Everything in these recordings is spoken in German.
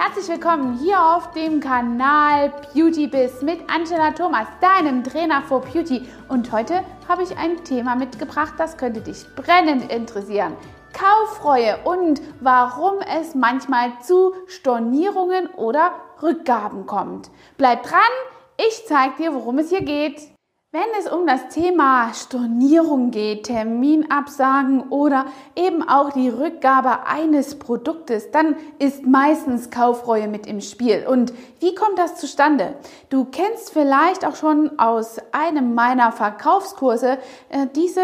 Herzlich willkommen hier auf dem Kanal Beauty Biz mit Angela Thomas, deinem Trainer for Beauty. Und heute habe ich ein Thema mitgebracht, das könnte dich brennend interessieren. Kauffreue und warum es manchmal zu Stornierungen oder Rückgaben kommt. Bleib dran, ich zeige dir, worum es hier geht. Wenn es um das Thema Stornierung geht, Terminabsagen oder eben auch die Rückgabe eines Produktes, dann ist meistens Kaufreue mit im Spiel. Und wie kommt das zustande? Du kennst vielleicht auch schon aus einem meiner Verkaufskurse äh, diese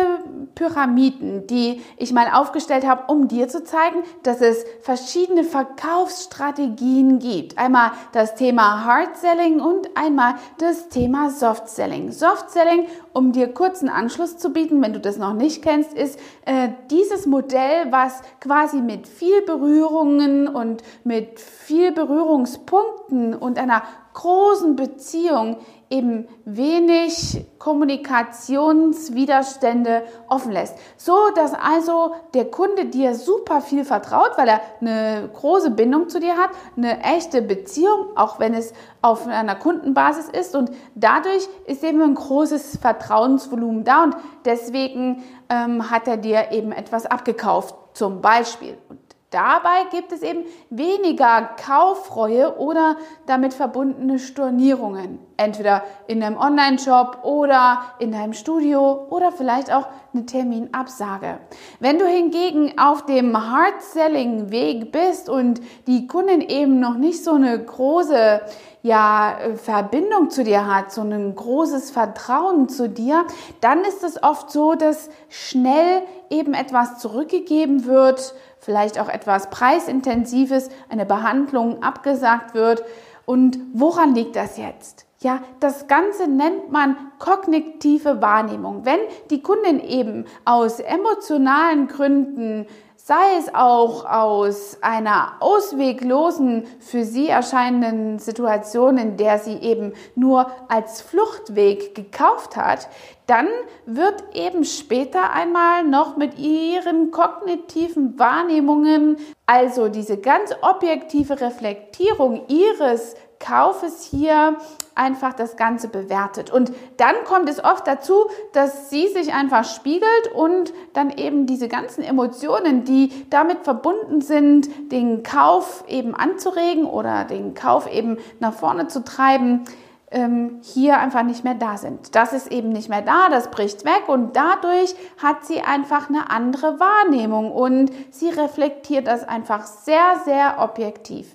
Pyramiden, die ich mal aufgestellt habe, um dir zu zeigen, dass es verschiedene Verkaufsstrategien gibt. Einmal das Thema Hard Selling und einmal das Thema Soft Selling. Soft Selling, um dir kurzen Anschluss zu bieten, wenn du das noch nicht kennst, ist äh, dieses Modell, was quasi mit viel Berührungen und mit viel Berührungspunkten und einer großen Beziehung eben wenig Kommunikationswiderstände offen lässt. So dass also der Kunde dir super viel vertraut, weil er eine große Bindung zu dir hat, eine echte Beziehung, auch wenn es auf einer Kundenbasis ist und dadurch ist eben ein großes Vertrauensvolumen da und deswegen ähm, hat er dir eben etwas abgekauft, zum Beispiel. Und Dabei gibt es eben weniger Kauffreue oder damit verbundene Stornierungen. Entweder in einem Online-Shop oder in deinem Studio oder vielleicht auch eine Terminabsage. Wenn du hingegen auf dem Hard-Selling-Weg bist und die Kunden eben noch nicht so eine große ja, Verbindung zu dir hat, so ein großes Vertrauen zu dir, dann ist es oft so, dass schnell eben etwas zurückgegeben wird, vielleicht auch etwas preisintensives, eine Behandlung abgesagt wird. Und woran liegt das jetzt? Ja, das Ganze nennt man kognitive Wahrnehmung. Wenn die Kundin eben aus emotionalen Gründen sei es auch aus einer ausweglosen für sie erscheinenden Situation, in der sie eben nur als Fluchtweg gekauft hat, dann wird eben später einmal noch mit ihren kognitiven Wahrnehmungen, also diese ganz objektive Reflektierung ihres Kaufes hier einfach das Ganze bewertet. Und dann kommt es oft dazu, dass sie sich einfach spiegelt und dann eben diese ganzen Emotionen, die damit verbunden sind, den Kauf eben anzuregen oder den Kauf eben nach vorne zu treiben, ähm, hier einfach nicht mehr da sind. Das ist eben nicht mehr da, das bricht weg und dadurch hat sie einfach eine andere Wahrnehmung und sie reflektiert das einfach sehr, sehr objektiv.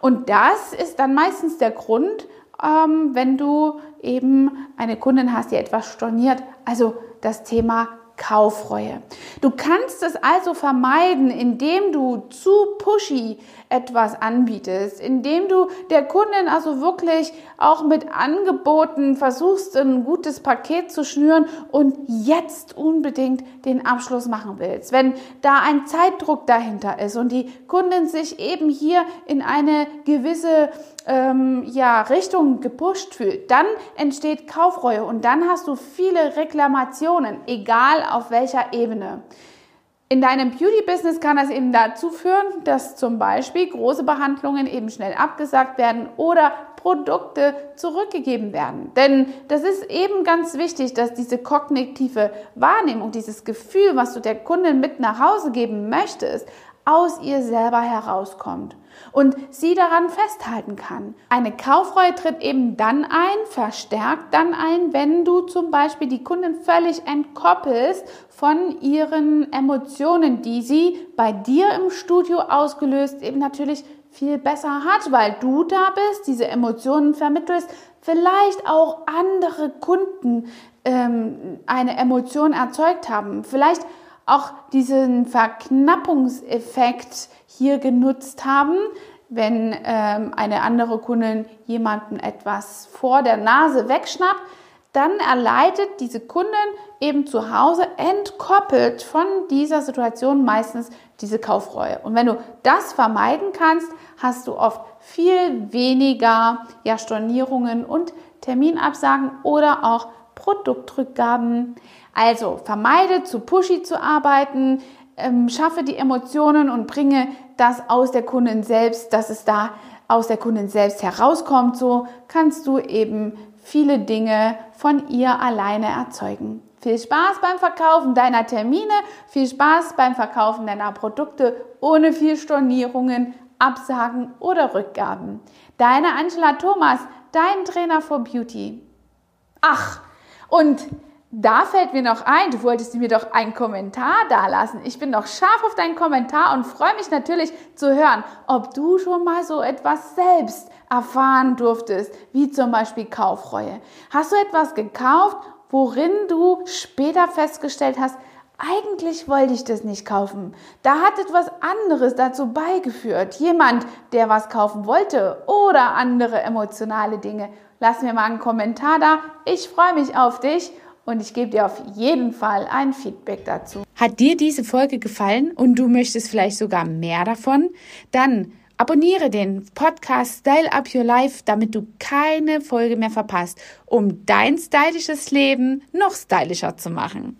Und das ist dann meistens der Grund, ähm, wenn du eben eine Kundin hast, die etwas storniert. Also das Thema Kaufreue. Du kannst es also vermeiden, indem du zu pushy etwas anbietest, indem du der Kundin also wirklich auch mit Angeboten versuchst, ein gutes Paket zu schnüren und jetzt unbedingt den Abschluss machen willst. Wenn da ein Zeitdruck dahinter ist und die Kundin sich eben hier in eine gewisse ähm, ja, Richtung gepusht fühlt, dann entsteht Kaufreue und dann hast du viele Reklamationen, egal auf welcher Ebene. In deinem Beauty-Business kann das eben dazu führen, dass zum Beispiel große Behandlungen eben schnell abgesagt werden oder Produkte zurückgegeben werden. Denn das ist eben ganz wichtig, dass diese kognitive Wahrnehmung, dieses Gefühl, was du der Kundin mit nach Hause geben möchtest, aus ihr selber herauskommt und sie daran festhalten kann. Eine Kaufreue tritt eben dann ein, verstärkt dann ein, wenn du zum Beispiel die Kundin völlig entkoppelst von ihren Emotionen, die sie bei dir im Studio ausgelöst eben natürlich viel besser hat, weil du da bist, diese Emotionen vermittelst, vielleicht auch andere Kunden ähm, eine Emotion erzeugt haben, vielleicht auch diesen Verknappungseffekt hier genutzt haben, wenn ähm, eine andere Kundin jemanden etwas vor der Nase wegschnappt, dann erleidet diese Kundin eben zu Hause entkoppelt von dieser Situation meistens diese Kaufreue. Und wenn du das vermeiden kannst, hast du oft viel weniger ja, Stornierungen und Terminabsagen oder auch Produktrückgaben. Also vermeide zu pushy zu arbeiten, ähm, schaffe die Emotionen und bringe das aus der Kundin selbst, dass es da aus der Kundin selbst herauskommt. So kannst du eben viele Dinge von ihr alleine erzeugen. Viel Spaß beim Verkaufen deiner Termine, viel Spaß beim Verkaufen deiner Produkte ohne viel Stornierungen, Absagen oder Rückgaben. Deine Angela Thomas, dein Trainer for Beauty. Ach, und da fällt mir noch ein, du wolltest mir doch einen Kommentar dalassen. Ich bin noch scharf auf deinen Kommentar und freue mich natürlich zu hören, ob du schon mal so etwas selbst erfahren durftest, wie zum Beispiel Kaufreue. Hast du etwas gekauft worin du später festgestellt hast, eigentlich wollte ich das nicht kaufen. Da hat etwas anderes dazu beigeführt. Jemand, der was kaufen wollte oder andere emotionale Dinge. Lass mir mal einen Kommentar da. Ich freue mich auf dich und ich gebe dir auf jeden Fall ein Feedback dazu. Hat dir diese Folge gefallen und du möchtest vielleicht sogar mehr davon? Dann Abonniere den Podcast Style Up Your Life, damit du keine Folge mehr verpasst, um dein stylisches Leben noch stylischer zu machen.